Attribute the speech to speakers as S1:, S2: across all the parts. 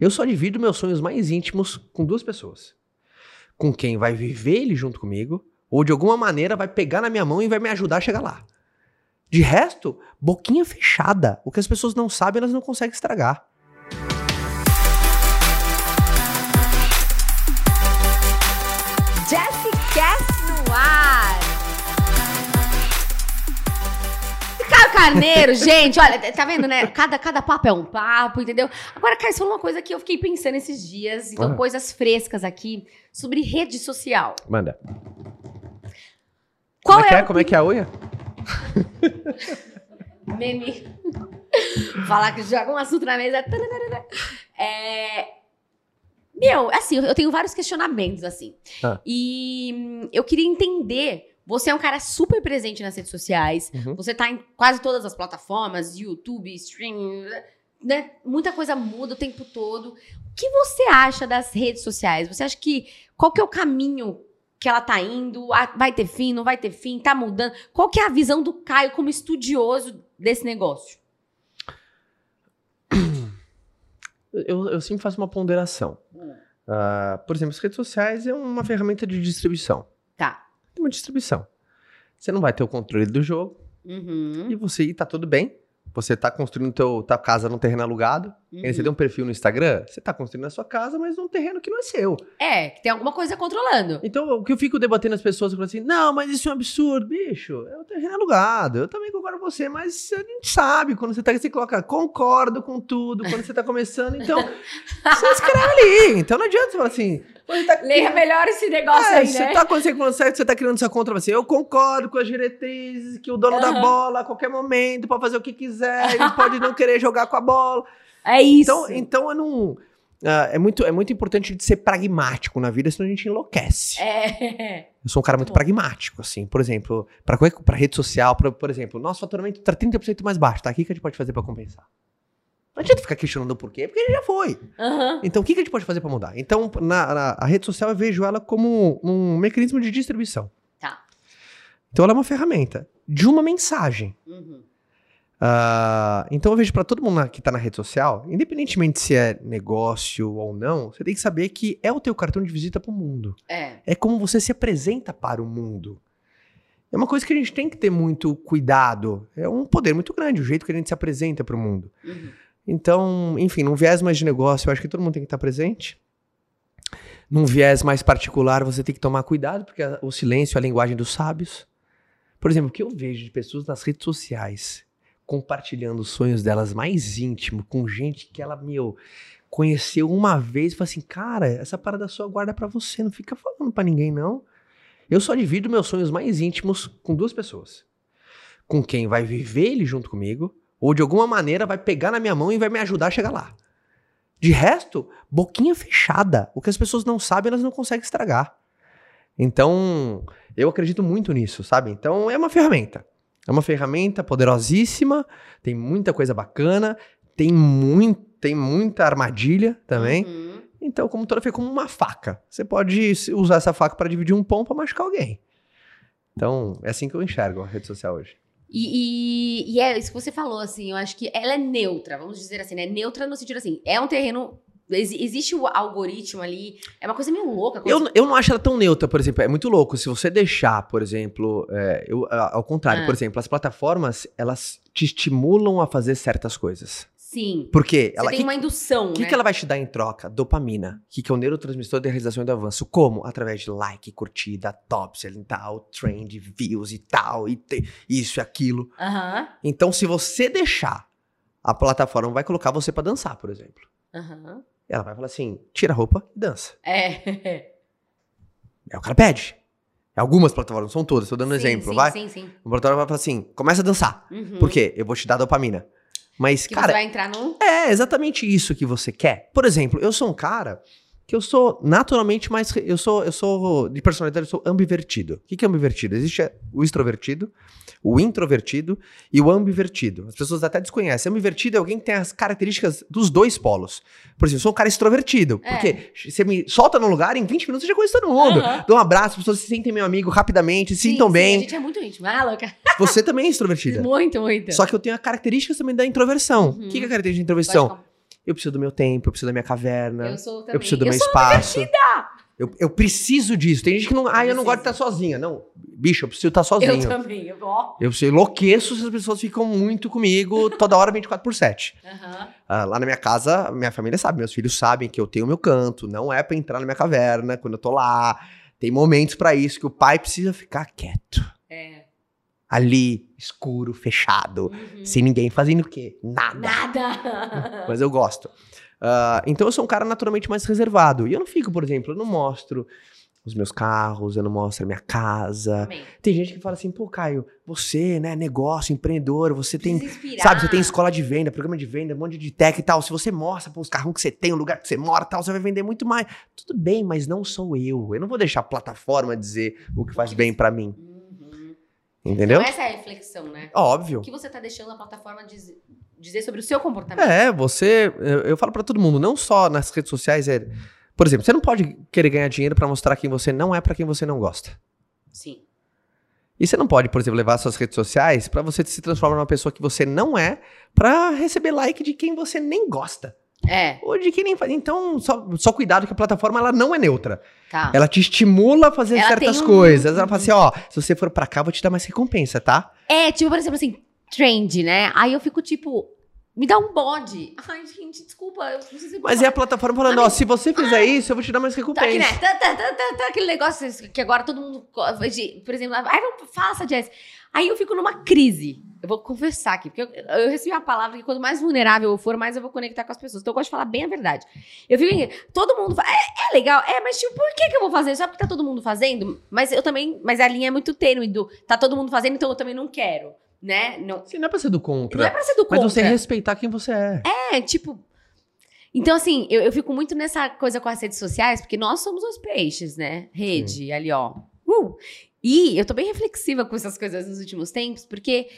S1: Eu só divido meus sonhos mais íntimos com duas pessoas. Com quem vai viver ele junto comigo, ou de alguma maneira vai pegar na minha mão e vai me ajudar a chegar lá. De resto, boquinha fechada. O que as pessoas não sabem, elas não conseguem estragar.
S2: Carneiro, gente, olha, tá vendo, né? Cada, cada papo é um papo, entendeu? Agora, Caio, você falou uma coisa que eu fiquei pensando esses dias, então
S1: Ah.
S2: coisas frescas aqui, sobre rede social.
S1: Manda.
S2: Qual
S1: como é que
S2: é
S1: é? Como é que é a unha?
S2: meme? Falar que joga um assunto na mesa. É... Meu, assim, eu tenho vários questionamentos, assim.
S1: Ah.
S2: E eu queria entender. Você é um cara super presente nas redes sociais.
S1: Uhum.
S2: Você tá em quase todas as plataformas, YouTube, streaming, né? Muita coisa muda o tempo todo. O que você acha das redes sociais? Você acha que qual que é o caminho que ela tá indo? Ah, Vai ter fim, não vai ter fim? Tá mudando? Qual que é a visão do Caio como estudioso desse negócio?
S1: Eu, eu sempre faço uma ponderação. Ah, por exemplo, as redes sociais é uma ferramenta de distribuição.
S2: Tá.
S1: Distribuição. Você não vai ter o controle do jogo
S2: Uhum.
S1: e você e tá tudo bem. Você tá construindo teu, tua casa num terreno alugado.
S2: uhum.
S1: Aí Você tem um perfil no Instagram, você tá construindo a sua casa, mas num terreno que não é seu.
S2: É, que tem alguma coisa controlando.
S1: Então, o que eu fico debatendo as pessoas, eu falo assim, não, mas isso é um absurdo, bicho, é um terreno alugado, eu também concordo com você, mas a gente sabe, quando você tá aqui, você coloca, concordo com tudo, quando você tá começando, então, você escreve ali, então não adianta você falar assim, você tá
S2: Leia melhor esse negócio
S1: é,
S2: aí,
S1: você
S2: né?
S1: tá, quando você, quando você tá criando essa conta, você, eu concordo com as diretrizes, que o dono da
S2: Aham.
S1: bola, a qualquer momento, pode fazer o que quiser, ele pode não querer jogar com a bola,
S2: É isso.
S1: então, então eu não... ah, é, muito, é muito importante de ser pragmático na vida, senão a gente enlouquece.
S2: É.
S1: Eu sou um cara muito
S2: pragmático,
S1: assim. Por exemplo, para para rede social, pra, por exemplo, nosso faturamento tá 30% mais baixo, tá? O que, que a gente pode fazer para compensar? Não adianta ficar questionando o porquê, porque ele já foi.
S2: Aham.
S1: Então, o que, que a gente pode fazer para mudar? Então, na, na- a rede social eu vejo ela como um mecanismo de distribuição.
S2: Tá.
S1: Então, ela é uma ferramenta de uma mensagem.
S2: Uhum.
S1: Ah, então eu vejo pra todo mundo que tá na rede social, independentemente se é negócio ou não, você tem que saber que é o teu cartão de visita pro mundo.
S2: É.
S1: É como você se apresenta para o mundo. É uma coisa que a gente tem que ter muito cuidado. É um poder muito grande, o jeito que a gente se apresenta para o mundo.
S2: Uhum.
S1: Então, enfim, num viés mais de negócio, eu acho que todo mundo tem que estar presente. Num viés mais particular, você tem que tomar cuidado, porque o silêncio é a linguagem dos sábios. Por exemplo, o que eu vejo de pessoas nas redes sociais compartilhando os sonhos delas mais íntimo com gente que ela, meu, conheceu uma vez e fala assim: cara, essa parada sua guarda pra você, não fica falando pra ninguém, não. Eu só divido meus sonhos mais íntimos com duas pessoas. Com quem vai viver ele junto comigo, ou de alguma maneira vai pegar na minha mão e vai me ajudar a chegar lá. De resto, boquinha fechada. O que as pessoas não sabem, elas não conseguem estragar. Então, eu acredito muito nisso, sabe? Então, é uma ferramenta. É uma ferramenta poderosíssima, tem muita coisa bacana, tem, muito, tem muita armadilha também.
S2: Uhum.
S1: Então, como toda foi como uma faca. Você pode usar essa faca para dividir um pão para machucar alguém. Então, é assim que eu enxergo a rede social hoje.
S2: E, e- e é isso que você falou, assim, eu acho que ela é neutra, vamos dizer assim, né? Neutra no sentido assim, é um terreno. ex- existe o algoritmo ali, é uma coisa meio louca. quando
S1: Eu, eu não acho ela tão neutra, por exemplo. É muito louco. Se você deixar, por exemplo, é, eu, ao contrário,
S2: Ah.
S1: por exemplo, as plataformas, elas te estimulam a fazer certas coisas.
S2: Sim.
S1: Porque
S2: Você
S1: ela,
S2: tem
S1: que,
S2: uma indução,
S1: O que,
S2: né?
S1: que ela vai te dar em troca? Dopamina, que, que é o neurotransmissor da realização e do avanço. Como? Através de like, curtida, top e tal, trend, views e tal, e te- isso e aquilo.
S2: Aham,
S1: Então, se você deixar, a plataforma vai colocar você pra dançar, por exemplo.
S2: aham.
S1: Ela vai falar assim: tira a roupa e dança.
S2: É.
S1: É o cara pede. Algumas plataformas, não são todas, tô dando um
S2: Sim,
S1: exemplo,
S2: sim,
S1: vai?
S2: Sim, sim.
S1: Uma plataforma vai falar assim: começa a dançar.
S2: Uhum.
S1: Por quê? Eu vou te dar dopamina. Mas,
S2: Que
S1: cara,
S2: você vai entrar num.
S1: É exatamente isso que você quer. Por exemplo, eu sou um cara que eu sou naturalmente mais. Eu sou, eu sou de personalidade, eu sou ambivertido. O que é ambivertido? Existe o extrovertido, o introvertido e o ambivertido. As pessoas até desconhecem. Ambivertido é alguém que tem as características dos dois polos. Por exemplo, eu sou um cara extrovertido.
S2: É.
S1: Porque você me solta num lugar, em 20 minutos eu já conheço todo mundo.
S2: Aham.
S1: Dou um abraço, as pessoas se sentem meu amigo rapidamente, se
S2: Sim,
S1: sintam
S2: sim,
S1: bem.
S2: A gente é muito íntimo. Ah, louca.
S1: Você também é extrovertida.
S2: Muito, muito.
S1: Só que eu tenho as características também da introversão. O
S2: Uhum.
S1: que que é a característica de introversão? Eu preciso do meu tempo, eu preciso da minha caverna.
S2: Eu sou também.
S1: Eu preciso do
S2: eu
S1: meu espaço. Eu, eu preciso disso. Tem gente que não. Ah, eu não gosto de estar sozinha. Não, bicho, eu preciso estar sozinho.
S2: Eu também. Eu, ó.
S1: Eu sei, enlouqueço se as pessoas ficam muito comigo toda hora 24 por 7.
S2: Aham.
S1: Ah, lá na minha casa, minha família sabe, meus filhos sabem que eu tenho meu canto, não é pra entrar na minha caverna quando eu tô lá. Tem momentos pra isso que o pai precisa ficar quieto. Ali, escuro, fechado,
S2: Uhum.
S1: sem ninguém fazendo o quê? Nada.
S2: Nada.
S1: Mas eu gosto. Ah, então eu sou um cara naturalmente mais reservado. E eu não fico, por exemplo, eu não mostro os meus carros, eu não mostro a minha casa.
S2: Também.
S1: Tem gente que fala assim, pô, Caio, você, né, negócio, empreendedor, você tem
S2: Precisa inspirar.
S1: Sabe, você tem escola de venda, programa de venda, um monte de tech e tal. Se você mostra pô, os carros que você tem, o lugar que você mora e tal, você vai vender muito mais. Tudo bem, mas não sou eu. Eu não vou deixar a plataforma dizer o que faz bem pra mim.
S2: Uhum.
S1: Entendeu?
S2: Então essa é a reflexão, né?
S1: Óbvio.
S2: O que você tá deixando a plataforma diz- dizer sobre o seu comportamento?
S1: É, você. Eu, eu falo pra todo mundo, não só nas redes sociais, é. Por exemplo, você não pode querer ganhar dinheiro pra mostrar quem você não é pra quem você não gosta.
S2: Sim.
S1: E você não pode, por exemplo, levar suas redes sociais pra você se transformar numa pessoa que você não é pra receber like de quem você nem gosta.
S2: É,
S1: Ou de quem nem faz. Então, só, só cuidado que a plataforma ela não é neutra.
S2: tá.
S1: Ela te estimula a fazer
S2: Ela
S1: certas
S2: um-
S1: coisas. Ela fala assim, ó, se você for pra cá, vou te dar mais recompensa, tá?
S2: É, tipo, por exemplo, assim, trend, né? Aí eu fico tipo, me dá um bode. Ai, gente, desculpa, eu não sei se
S1: Mas é a plataforma falando, ó, se você fizer isso, eu vou te dar mais
S2: Tá aqui,
S1: recompensa.
S2: né? Tá, tá, tá, tá, tá, aquele negócio que agora todo mundo. Por exemplo, ai, faça, Jess. Aí eu fico numa crise. Eu vou confessar aqui, porque eu, eu recebi uma palavra que quanto mais vulnerável eu for, mais eu vou conectar com as pessoas. Então eu gosto de falar bem a verdade. Eu fico. Todo mundo fala, é, é legal, é, mas tipo, por que, que eu vou fazer? Só porque tá todo mundo fazendo? Mas eu também. Mas a linha é muito tênue do tá todo mundo fazendo, então eu também não quero. Né? Não,
S1: Sim, não é pra ser do contra.
S2: não é pra ser do
S1: mas
S2: contra.
S1: você respeitar quem você é.
S2: É, tipo. Então, assim, eu, eu fico muito nessa coisa com as redes sociais, porque nós somos os peixes, né? Rede, ali, ó. Uh! E eu tô bem reflexiva com essas coisas nos últimos tempos, porque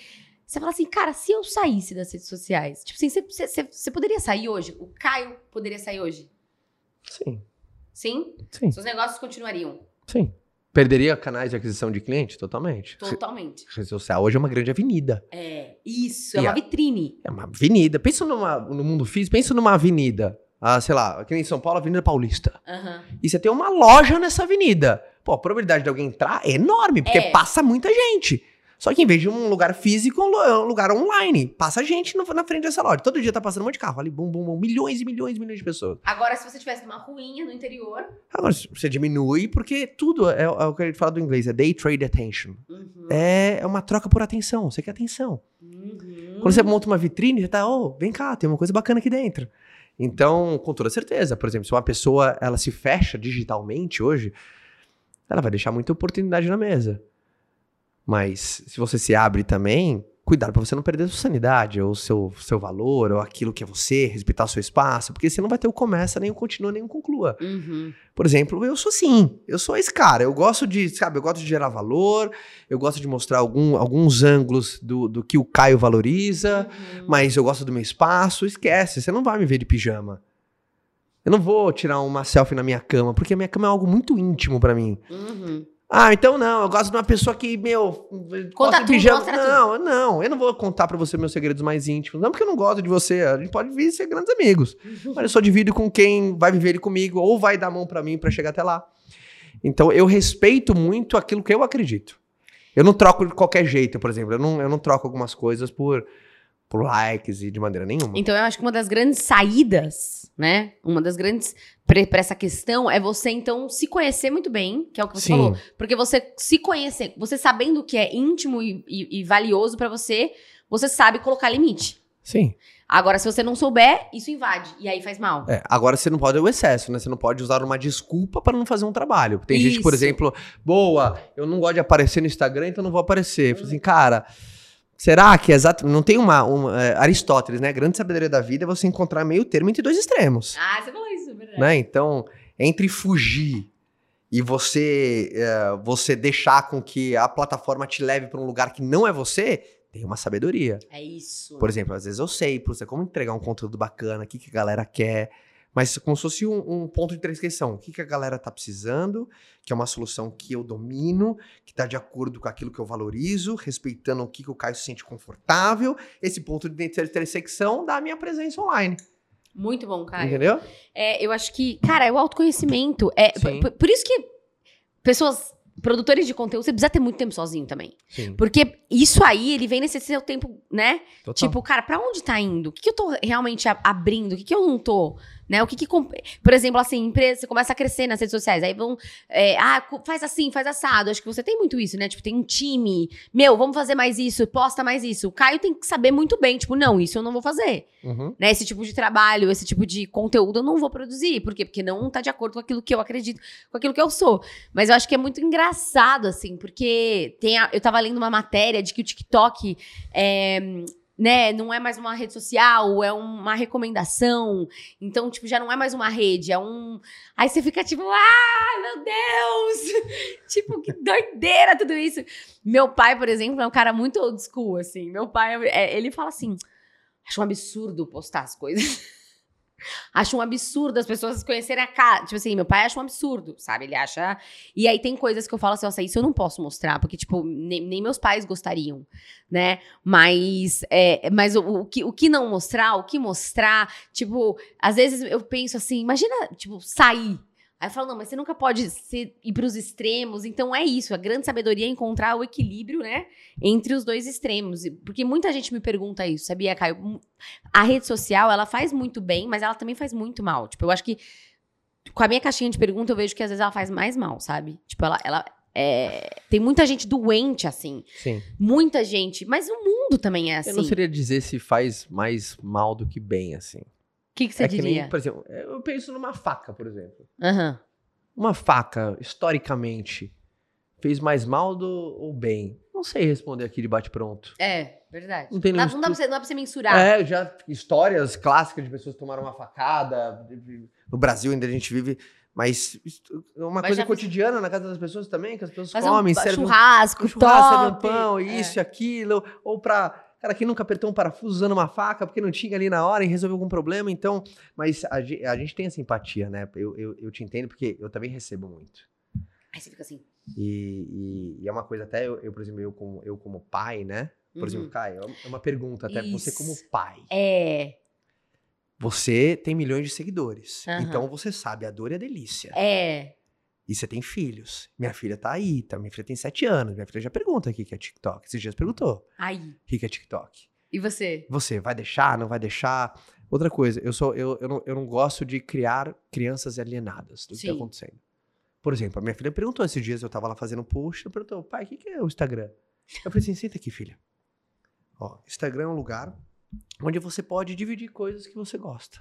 S2: você fala assim, cara, se eu saísse das redes sociais, tipo assim, você, você, você poderia sair hoje? O Caio poderia sair hoje?
S1: Sim,
S2: Sim?
S1: sim,
S2: Seus negócios continuariam.
S1: sim. Perderia canais de aquisição de cliente? Totalmente.
S2: Totalmente.
S1: Rede social hoje é uma grande avenida.
S2: É, isso, é
S1: E
S2: uma
S1: a-
S2: vitrine.
S1: É uma avenida. Pensa numa, no mundo físico, pensa numa avenida. Ah, sei lá, aqui em São Paulo, Avenida Paulista.
S2: Aham.
S1: E você tem uma loja nessa avenida. Pô, a probabilidade de alguém entrar é enorme, porque
S2: É.
S1: passa muita gente. Só que em vez de um lugar físico, é um lugar online. Passa gente no- na frente dessa loja. Todo dia tá passando um monte de carro ali, bum, bum, bum. Milhões e milhões e milhões de pessoas.
S2: Agora, se você tivesse numa ruinha no interior.
S1: Agora, você diminui, porque tudo é, é o que a gente fala do inglês, é day trade attention.
S2: Uhum.
S1: É, é uma troca por atenção. Você quer atenção.
S2: Uhum.
S1: Quando você monta uma vitrine, você tá, ô, vem cá, tem uma coisa bacana aqui dentro. Então, com toda certeza, por exemplo, se uma pessoa ela se fecha digitalmente hoje, ela vai deixar muita oportunidade na mesa. Mas se você se abre também, cuidado para você não perder a sua sanidade, ou o seu, seu valor, ou aquilo que é você, respeitar o seu espaço, porque você não vai ter o começa, nem o continua, nem o conclua.
S2: Uhum.
S1: Por exemplo, eu sou sim, eu sou esse cara. Eu gosto de, sabe, eu gosto de gerar valor, eu gosto de mostrar algum, alguns ângulos do, do que o Caio valoriza,
S2: Uhum.
S1: mas eu gosto do meu espaço. Esquece, você não vai me ver de pijama. Eu não vou tirar uma selfie na minha cama, porque a minha cama é algo muito íntimo pra mim.
S2: Uhum.
S1: Ah, então não, eu gosto de uma pessoa que, meu,
S2: Conta tudo,
S1: pijama.
S2: mostra
S1: não, não, eu não vou contar pra você meus segredos mais íntimos. Não porque eu não gosto de você, a gente pode vir ser grandes amigos. Mas eu só divido com quem vai viver ele comigo ou vai dar a mão pra mim pra chegar até lá. Então eu respeito muito aquilo que eu acredito. Eu não troco de qualquer jeito, por exemplo. Eu não, eu não troco algumas coisas por, por likes e de maneira nenhuma.
S2: Então, eu acho que uma das grandes saídas, né? Uma das grandes pra pra essa questão é você, então, se conhecer muito bem, que é o que você
S1: Sim.
S2: falou. Porque você se conhecer, você sabendo o que é íntimo e, e- e valioso pra você, você sabe colocar limite.
S1: Sim.
S2: Agora, se você não souber, isso invade. E aí faz mal.
S1: É, agora você não pode o excesso, né? Você não pode usar uma desculpa para não fazer um trabalho. Tem gente, por
S2: Isso.
S1: exemplo, boa, eu não gosto de aparecer no Instagram, então não vou aparecer. Eu falei assim, cara, será que é exato? Não tem uma. uma é, Aristóteles, né? A grande sabedoria da vida é você encontrar meio termo entre dois extremos.
S2: Ah, você falou isso, é verdade.
S1: né? Então, entre fugir e você é, você deixar com que a plataforma te leve para um lugar que não é você, tem uma sabedoria.
S2: É isso.
S1: Por exemplo, às vezes eu sei, por exemplo, como entregar um conteúdo bacana, o que, que a galera quer, mas como se fosse um, um ponto de transcrição. O que, que a galera tá precisando, que é uma solução que eu domino, que tá de acordo com aquilo que eu valorizo, respeitando o que, que o Caio se sente confortável. Esse ponto de intersecção da minha presença online.
S2: Muito bom, Caio.
S1: Entendeu?
S2: É, eu acho que, cara, é o autoconhecimento. É, por, isso que pessoas, produtores de conteúdo, você precisa ter muito tempo sozinho também.
S1: Sim.
S2: Porque isso aí, ele vem nesse seu tempo, né?
S1: Total.
S2: Tipo, cara, pra onde tá indo? O que, que eu tô realmente a- abrindo? O que, que eu não tô? Né? O que que... Por exemplo, assim, empresa, você começa a crescer nas redes sociais. Aí vão... é, ah, faz assim, faz assado. Acho que você tem muito isso, né? Tipo, tem um time. Meu, vamos fazer mais isso. Posta mais isso. O Caio tem que saber muito bem. Tipo, não, isso eu não vou fazer.
S1: Uhum.
S2: Né? Esse tipo de trabalho, esse tipo de conteúdo eu não vou produzir. Por quê? Porque não tá de acordo com aquilo que eu acredito, com aquilo que eu sou. Mas eu acho que é muito engraçado, assim, porque tem a- eu tava lendo uma matéria de que o TikTok é, né, não é mais uma rede social, é uma recomendação. Então, tipo, já não é mais uma rede, é um. Aí você fica tipo, ah, meu Deus! tipo, que doideira tudo isso. Meu pai, por exemplo, é um cara muito old school, assim. Meu pai, é, ele fala assim: acho um absurdo postar as coisas. Acho um absurdo as pessoas conhecerem a cara. Tipo assim, meu pai acha um absurdo, sabe? Ele acha. E aí tem coisas que eu falo assim, nossa, isso eu não posso mostrar, porque, tipo, nem, nem meus pais gostariam, né? Mas, é, mas o, o que, o que não mostrar, o que mostrar, tipo, às vezes eu penso assim, imagina, tipo, sair. Aí eu falo, não, mas você nunca pode ser, ir pros extremos. Então é isso, a grande sabedoria é encontrar o equilíbrio, né? Entre os dois extremos. Porque muita gente me pergunta isso, sabia, Caio? A rede social, ela faz muito bem, mas ela também faz muito mal. Tipo, eu acho que com a minha caixinha de pergunta, eu vejo que às vezes ela faz mais mal, sabe? Tipo, ela. ela é, tem muita gente doente, assim.
S1: Sim.
S2: Muita gente. Mas o mundo também é assim.
S1: Eu não seria dizer se faz mais mal do que bem, assim.
S2: O que, que você
S1: é que
S2: diria?
S1: nem, por exemplo, eu penso numa faca, por exemplo.
S2: Aham.
S1: Uma faca, historicamente, fez mais mal do, ou bem? Não sei responder aqui de bate-pronto.
S2: É, verdade.
S1: Não tem
S2: Não, não dá pra você, não dá pra você mensurar.
S1: É, já histórias clássicas de pessoas que tomaram uma facada. No Brasil ainda a gente vive. Mas é uma
S2: Mas
S1: coisa
S2: já fiz-
S1: cotidiana na casa das pessoas também, que as pessoas comem,
S2: um
S1: servem um
S2: churrasco,
S1: um churrasco, serve um
S2: top.
S1: pão,
S2: É.
S1: isso e aquilo. Ou pra. Cara, quem nunca apertou um parafuso usando uma faca porque não tinha ali na hora e resolveu algum problema, então. Mas a, a gente tem essa empatia, né? Eu, eu, eu te entendo porque eu também recebo muito.
S2: Aí você fica assim.
S1: E, e- e é uma coisa até, eu, eu, por exemplo, eu como, eu como pai, né? Por
S2: uhum.
S1: exemplo, Caio, é uma pergunta até pra você
S2: Isso.
S1: como pai.
S2: É,
S1: Você tem milhões de seguidores.
S2: Aham.
S1: Então você sabe a dor e a delícia.
S2: é.
S1: E você tem filhos. Minha filha tá aí, tá? Minha filha tem sete anos. Minha filha já pergunta o que é TikTok. Esses dias perguntou
S2: Aí.
S1: o que é TikTok.
S2: E você?
S1: Você vai deixar, não vai deixar? Outra coisa, eu, sou, eu, eu, não, eu não gosto de criar crianças alienadas do que tá
S2: Sim.
S1: acontecendo. Por exemplo, a minha filha perguntou esses dias, eu tava lá fazendo um post, ela perguntou, pai, o que, que é o Instagram? Eu falei assim, senta aqui, filha. Ó, Instagram é um lugar onde você pode dividir coisas que você gosta.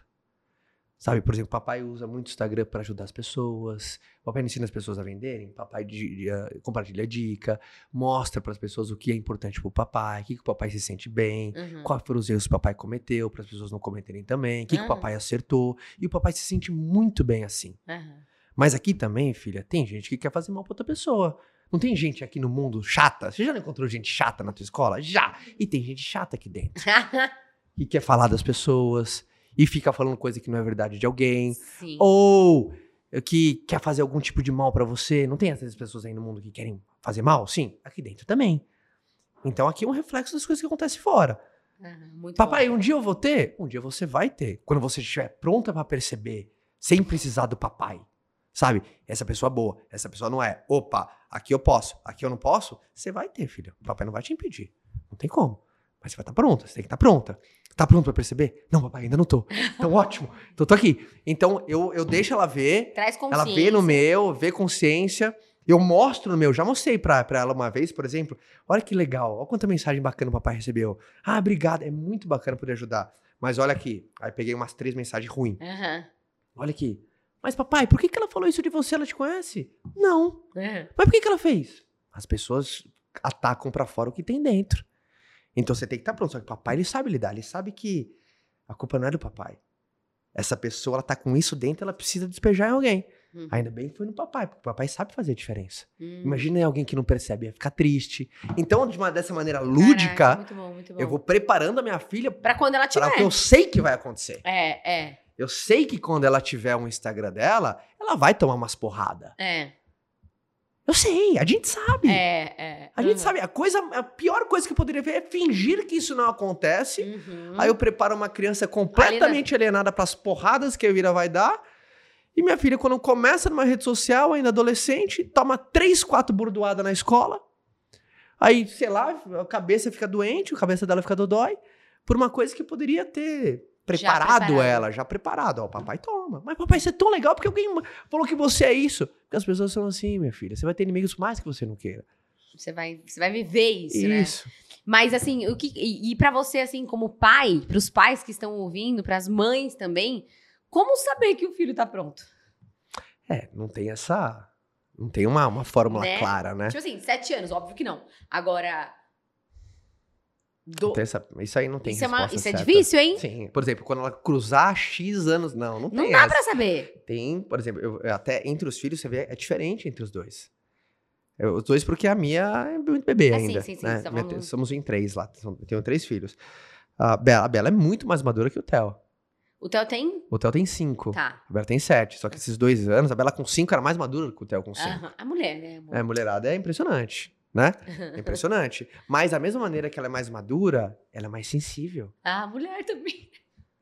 S1: Sabe, por exemplo, papai usa muito o Instagram para ajudar as pessoas. Papai ensina as pessoas a venderem. Papai ah, compartilha dica, mostra para as pessoas o que é importante pro papai, o que, que o papai se sente bem,
S2: Uhum.
S1: quais foram os erros que o papai cometeu, para as pessoas não cometerem também, o que, que o
S2: Aham.
S1: papai acertou. E o papai se sente muito bem assim.
S2: Aham.
S1: Mas aqui também, filha, tem gente que quer fazer mal pra outra pessoa. Não tem gente aqui no mundo chata? Você já não encontrou gente chata na tua escola? Já! E tem gente chata aqui dentro. Que quer falar das pessoas e fica falando coisa que não é verdade de alguém.
S2: Sim.
S1: Ou que quer fazer algum tipo de mal pra você. Não tem essas pessoas aí no mundo que querem fazer mal? Sim, aqui dentro também. Então aqui é um reflexo das coisas que acontecem fora.
S2: Muito
S1: Papai,
S2: bom.
S1: um dia eu vou ter? Um dia você vai ter. Quando você estiver pronta pra perceber, sem precisar do papai. Sabe? Essa pessoa é boa, essa pessoa não é. Opa, aqui eu posso, aqui eu não posso. Você vai ter, filha. O papai não vai te impedir. Não tem como. Mas você vai estar pronta, você tem que estar pronta. Tá pronto pra perceber? Não, papai, ainda não tô. Então, ótimo. Então, tô aqui. Então, eu, eu deixo ela ver,
S2: Traz consciência.
S1: ela vê no meu, vê consciência. Eu mostro no meu, já mostrei pra, pra ela uma vez, por exemplo. Olha que legal, olha quanta mensagem bacana o papai recebeu. Ah, obrigado, é muito bacana poder ajudar. Mas olha aqui, aí peguei umas três mensagens ruins.
S2: Aham.
S1: Olha aqui. Mas papai, por que, que ela falou isso de você? Ela te conhece? Não.
S2: Aham.
S1: Mas por que, que ela fez? As pessoas atacam pra fora o que tem dentro. Então você tem que estar pronto. Só que o papai, ele sabe lidar. Ele sabe que a culpa não é do papai. Essa pessoa, ela tá com isso dentro, ela precisa despejar em alguém.
S2: Uhum.
S1: Ainda bem que foi no papai, porque o papai sabe fazer a diferença.
S2: Hum.
S1: Imagina alguém que não percebe, ia ficar triste. Então, de uma, dessa maneira
S2: Caraca,
S1: lúdica,
S2: muito bom, muito bom.
S1: eu vou preparando a minha filha
S2: Pra quando ela
S1: para
S2: tiver.
S1: o que eu sei que vai acontecer.
S2: É, é,
S1: Eu sei que quando ela tiver um Instagram dela, ela vai tomar umas porradas.
S2: é.
S1: Eu sei, a gente sabe.
S2: É, é.
S1: A gente
S2: Uhum.
S1: sabe. A coisa, a pior coisa que eu poderia ver é fingir que isso não acontece.
S2: Uhum.
S1: Aí eu preparo uma criança completamente alienada para as porradas que a vida vai dar. E minha filha, quando começa numa rede social, ainda adolescente, toma três, quatro burdoadas na escola. Aí, sei lá, a cabeça fica doente, a cabeça dela fica dodói, por uma coisa que poderia ter preparado,
S2: preparado.
S1: ela, já preparado. Ó, papai toma. Mas papai, você é tão legal porque alguém falou que você é isso. Porque as pessoas são assim, minha filha. Você vai ter inimigos mais que você não queira.
S2: Você vai, você vai viver isso, né?
S1: Isso.
S2: Mas assim, o que e, e para você assim como pai, para os pais que estão ouvindo, para as mães também, como saber que o filho tá pronto?
S1: É, não tem essa. Não tem uma, uma fórmula
S2: Né?
S1: clara, né?
S2: Tipo assim, sete anos, óbvio que não. Agora, do-
S1: essa- isso aí não tem
S2: isso é, uma- isso é
S1: certa.
S2: difícil, hein?
S1: Sim, por exemplo, quando ela cruzar X anos, não, não tem
S2: Não dá
S1: essa.
S2: pra saber.
S1: Tem, por exemplo, eu- até entre os filhos, você vê, é diferente entre os dois. Eu- os dois porque a minha é muito bebê
S2: sim,
S1: ainda.
S2: sim, sim,
S1: né?
S2: tá
S1: Minha-
S2: falando.
S1: somos em três lá, tenho três filhos. A Bela, a Bela é muito mais madura que o Theo.
S2: O Theo tem?
S1: O Theo tem cinco,
S2: Tá.
S1: a Bela tem sete. Só que esses dois anos, a Bela com cinco era mais madura que o Theo com cinco.
S2: Aham. A mulher, né? amor?
S1: É, mulherada é impressionante, né? É impressionante. Mas da mesma maneira que ela é mais madura, ela é mais sensível.
S2: Ah, a mulher também.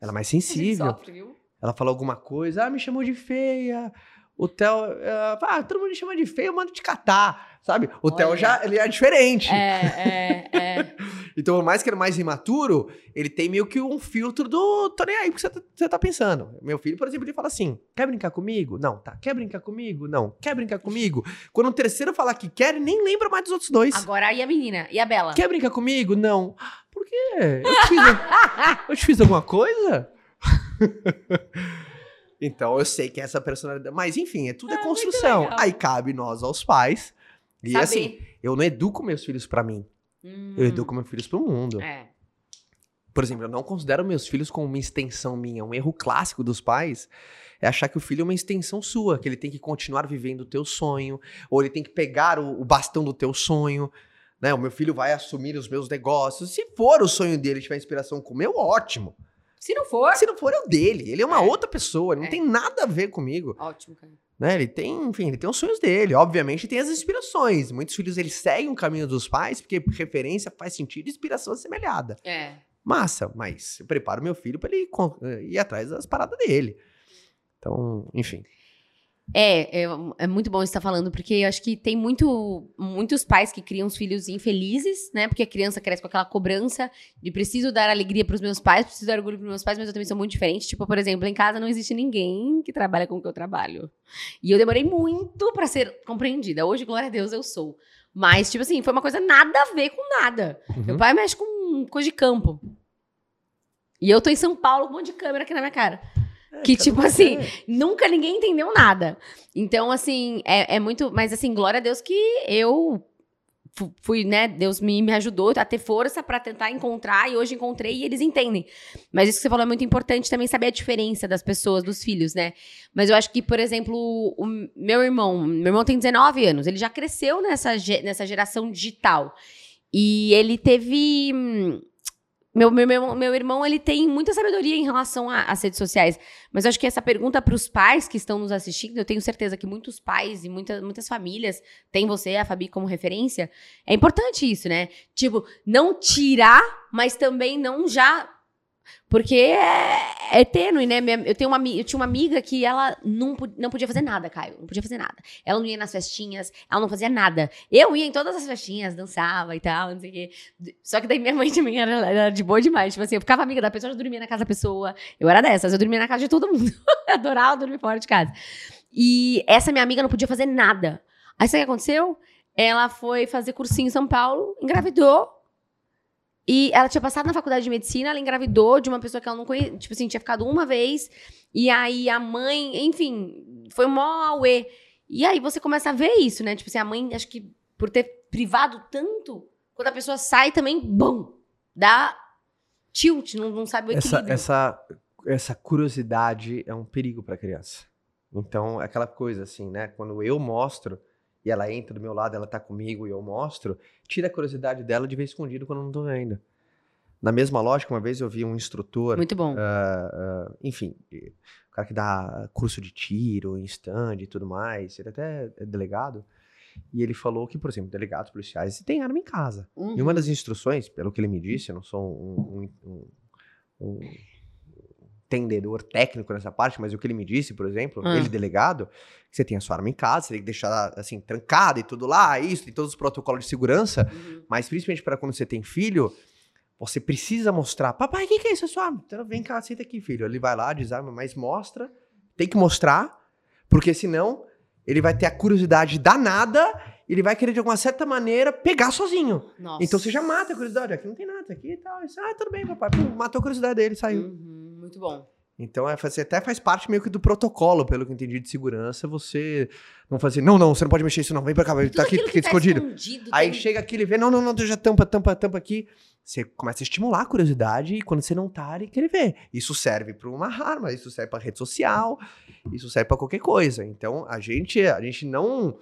S1: Ela é mais sensível.
S2: sofre, viu?
S1: Ela falou alguma coisa, ah, me chamou de feia. O Theo, ah, ah, todo mundo me chama de feia, eu mando te catar, sabe? O Theo já, ele é diferente.
S2: É, é, é.
S1: Então, por mais que ele é mais imaturo, ele tem meio que um filtro do, tô nem aí porque você tá, você tá pensando. Meu filho, por exemplo, ele fala assim, quer brincar comigo? Não, tá. Quer brincar comigo? Não. Quer brincar comigo? Quando o terceiro falar que quer, ele nem lembra mais dos outros dois.
S2: Agora, e a menina? E a Bela?
S1: Quer brincar comigo? Não. Por quê? Eu te fiz, eu te fiz alguma coisa? então eu sei que é essa personalidade. Mas enfim, é tudo é
S2: muito
S1: construção. Aí cabe nós aos pais. E
S2: Saber.
S1: assim, eu não educo meus filhos pra mim.
S2: Hum,
S1: Eu educo meus filhos pro mundo.
S2: É.
S1: Por exemplo, eu não considero meus filhos como uma extensão minha. Um erro clássico dos pais é achar que o filho é uma extensão sua, que ele tem que continuar vivendo o teu sonho, ou ele tem que pegar o, o bastão do teu sonho. Né? O meu filho vai assumir os meus negócios. Se for o sonho dele e tiver inspiração com o meu, ótimo.
S2: Se não for,
S1: Se não for, é o dele. Ele é uma
S2: É.
S1: outra pessoa, ele não
S2: É.
S1: tem nada a ver comigo.
S2: ótimo, cara.
S1: Né? Ele tem, enfim, ele tem os sonhos dele. Obviamente tem as inspirações. Muitos filhos eles seguem o caminho dos pais porque referência faz sentido e inspiração é semelhada.
S2: É.
S1: Massa, mas eu preparo meu filho pra ele con- eh, ir atrás das paradas dele. Então, enfim.
S2: É, é, é muito bom você tá falando, porque eu acho que tem muito, muitos pais que criam os filhos infelizes, né? Porque a criança cresce com aquela cobrança de preciso dar alegria pros meus pais, preciso dar orgulho pros meus pais, mas eu também sou muito diferente. Tipo, por exemplo, em casa não existe ninguém que trabalha com o que eu trabalho. E eu demorei muito pra ser compreendida. Hoje, glória a Deus, eu sou. Mas, tipo assim, foi uma coisa nada a ver com nada. Meu
S1: Uhum.
S2: pai mexe com coisa de campo. E eu tô em São Paulo com um monte de câmera aqui na minha cara.
S1: É,
S2: que, tipo assim,
S1: é.
S2: Nunca ninguém entendeu nada. Então, assim, é, é muito. Mas, assim, glória a Deus que eu fu- fui, né? Deus me, me ajudou a ter força pra tentar encontrar e hoje encontrei e eles entendem. Mas isso que você falou é muito importante também saber a diferença das pessoas, dos filhos, né? Mas eu acho que, por exemplo, o meu irmão, meu irmão tem 19 anos, ele já cresceu nessa, nessa geração digital. E ele teve. Meu, meu, meu, meu irmão, ele tem muita sabedoria em relação às redes sociais. Mas eu acho que essa pergunta para os pais que estão nos assistindo, eu tenho certeza que muitos pais e muita, muitas famílias têm você, a Fabi, como referência. É importante isso, né? Tipo, não tirar, mas também não já. Porque é, é tênue, né? Eu, tenho uma, eu tinha uma amiga que ela não, não podia fazer nada, Caio. Não podia fazer nada. Ela não ia nas festinhas, ela não fazia nada. Eu ia em todas as festinhas, dançava e tal, não sei o quê. Só que daí minha mãe também era, era de boa demais. Tipo assim, eu ficava amiga da pessoa, eu dormia na casa da pessoa. Eu era dessas, eu dormia na casa de todo mundo. Adorava dormir fora de casa. E essa minha amiga não podia fazer nada. Aí sabe o que aconteceu? Ela foi fazer cursinho em São Paulo, engravidou. E ela tinha passado na faculdade de medicina, ela engravidou de uma pessoa que ela não conhecia, tipo assim, tinha ficado uma vez. E aí a mãe, enfim, foi um mó auê. E aí você começa a ver isso, né? Tipo assim, a mãe, acho que por ter privado tanto, quando a pessoa sai também, bom, dá tilt, não, não sabe o
S1: Essa,
S2: equilíbrio.
S1: essa, essa curiosidade é um perigo pra criança. Então, é aquela coisa assim, né? Quando eu mostro e ela entra do meu lado, ela tá comigo e eu mostro, tira a curiosidade dela de ver escondido quando eu não tô vendo. Na mesma lógica, uma vez eu vi um instrutor
S2: Muito bom.
S1: ah, enfim, e- o cara que dá curso de tiro em stand e tudo mais, ele até é delegado. E ele falou que, por exemplo, delegados policiais têm arma em casa.
S2: Uhum.
S1: E uma das instruções, pelo que ele me disse, eu não sou um, um, um, um entendedor técnico nessa parte, mas o que ele me disse, por exemplo,
S2: Ah.
S1: ele delegado, que você tem a sua arma em casa, você tem que deixar assim trancada e tudo lá, isso, tem todos os protocolos de segurança,
S2: Uhum.
S1: mas principalmente para quando você tem filho, você precisa mostrar, papai, o que, que é isso, é sua arma? Então, vem cá, senta aqui, filho. Ele vai lá, desarma, mas mostra, tem que mostrar, porque senão ele vai ter a curiosidade danada, ele vai querer de alguma certa maneira pegar sozinho.
S2: Nossa.
S1: Então você já mata a curiosidade. Aqui não tem nada, aqui e tal. Isso, ah, tudo bem, papai. Pum, matou a curiosidade dele, saiu.
S2: Uhum, muito bom.
S1: Então é, faz- até faz parte meio que do protocolo, pelo que eu entendi de segurança. Você não fazer, não, não, você não pode mexer isso, não. Vem pra cá, vai, tá aqui,
S2: tá
S1: escondido.
S2: escondido
S1: Aí
S2: tem-
S1: chega aqui, ele vê, não, não, não, já tampa, tampa, tampa aqui. Você começa a estimular a curiosidade e quando você não tá, ele quer ver. Isso serve para uma arma, isso serve para rede social, isso serve para qualquer coisa. Então a gente, a gente não,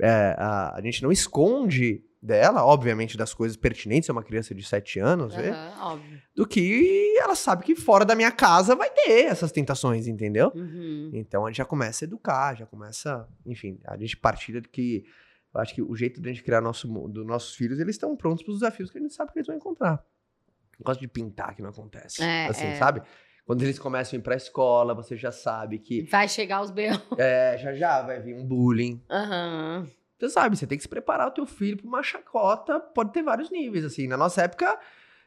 S1: é, a, a gente não esconde dela, obviamente, das coisas pertinentes a uma criança de 7 anos,
S2: óbvio.
S1: do que ela sabe que fora da minha casa vai ter essas tentações, entendeu?
S2: Uhum.
S1: Então a gente já começa a educar, já começa, enfim, a gente partilha de que eu acho que o jeito de a gente criar nosso, dos nossos filhos, eles estão prontos para os desafios que a gente sabe que eles vão encontrar. Não gosto de pintar que não acontece.
S2: É,
S1: assim,
S2: é.
S1: sabe? Quando eles começam a ir pra escola, você já sabe que
S2: Vai chegar os B.O.
S1: é, já já vai vir um bullying.
S2: Aham.
S1: Você sabe, você tem que se preparar o teu filho para uma chacota, pode ter vários níveis, assim. Na nossa época,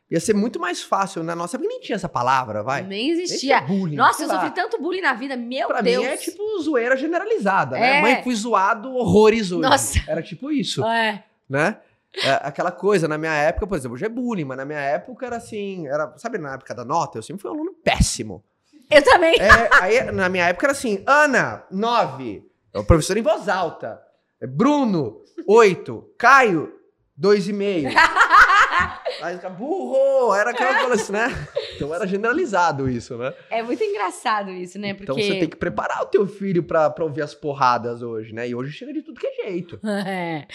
S1: ia ser muito mais fácil. Na nossa época nem tinha essa palavra, vai.
S2: Nem existia.
S1: bullying.
S2: Nossa, eu
S1: lá.
S2: sofri tanto bullying na vida, meu
S1: Pra
S2: Deus.
S1: mim é tipo zoeira generalizada, né?
S2: É.
S1: Mãe, fui zoado, horrores hoje.
S2: Nossa.
S1: Era tipo isso,
S2: É.
S1: né? É, aquela coisa, na minha época, por exemplo, hoje é bullying, mas na minha época era assim, era, sabe, na época da nota, eu sempre fui um aluno péssimo.
S2: Eu também.
S1: É, aí, na minha época era assim, Ana, nove, é o professor em voz alta. É Bruno, oito, Caio, dois e meio. Aí fica, burro, era aquela coisa assim, né? Então era generalizado isso, né?
S2: É muito engraçado isso, né? Porque.
S1: Então você tem que preparar o teu filho pra, pra ouvir as porradas hoje, né? E hoje chega de tudo que é jeito.
S2: É.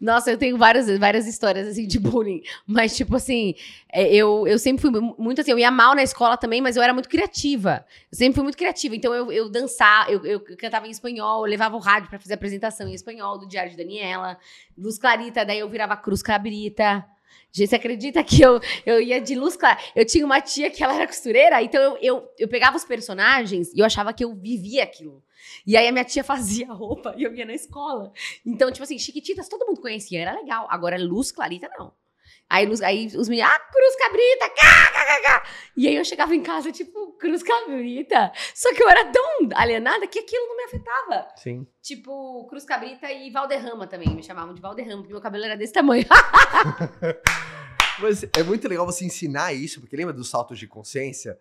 S2: Nossa, eu tenho várias, várias histórias assim de bullying. Mas, tipo assim, é, eu, eu sempre fui mu- muito assim, eu ia mal na escola também, mas eu era muito criativa. Eu sempre fui muito criativa. Então eu, eu dançava, eu, eu cantava em espanhol, eu levava o rádio pra fazer apresentação em espanhol do Diário de Daniela, Luz Clarita, daí eu virava Cruz Cabrita. Gente, você acredita que eu, eu ia de luz clara? Eu tinha uma tia que ela era costureira, então eu, eu, eu pegava os personagens e eu achava que eu vivia aquilo. E aí a minha tia fazia roupa e eu ia na escola. Então, tipo assim, Chiquititas todo mundo conhecia, era legal. Agora, Luz Clarita, não. Aí, aí os meninos, ah, Cruz Cabrita, cá, cá, cá, cá. E aí eu chegava em casa, tipo, Cruz Cabrita. Só que eu era tão alienada que aquilo não me afetava.
S1: Sim.
S2: Tipo, Cruz Cabrita e Valderrama também, me chamavam de Valderrama, porque meu cabelo era desse tamanho.
S1: Mas é muito legal você ensinar isso, porque lembra dos saltos de consciência?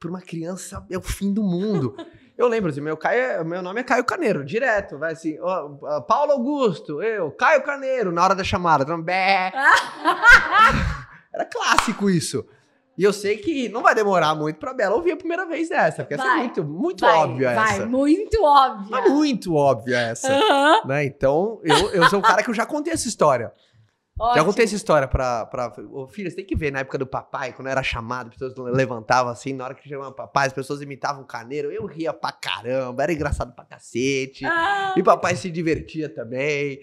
S1: Para uma criança é o fim do mundo. Eu lembro, assim, meu, Caio, é- meu nome é Caio Caneiro, direto. Vai assim, ó, ó, Paulo Augusto, eu, Caio Caneiro, na hora da chamada. Então, bé. Era clássico isso. E eu sei que não vai demorar muito pra Bela ouvir a primeira vez dessa, porque essa é
S2: Vai.
S1: muito, muito
S2: vai,
S1: óbvia
S2: vai,
S1: essa.
S2: muito óbvia.
S1: Mas muito óbvia essa.
S2: Aham.
S1: né? Então, eu, eu sou o cara que eu já contei essa história. Já
S2: Ótimo.
S1: contei essa história pra, pra. Ô, filha, você tem que ver na época do papai, quando era chamado, as pessoas levantavam assim, na hora que chegava papai, as pessoas imitavam o caneiro. Eu ria pra caramba, era engraçado pra cacete.
S2: Ah,
S1: E papai se divertia também.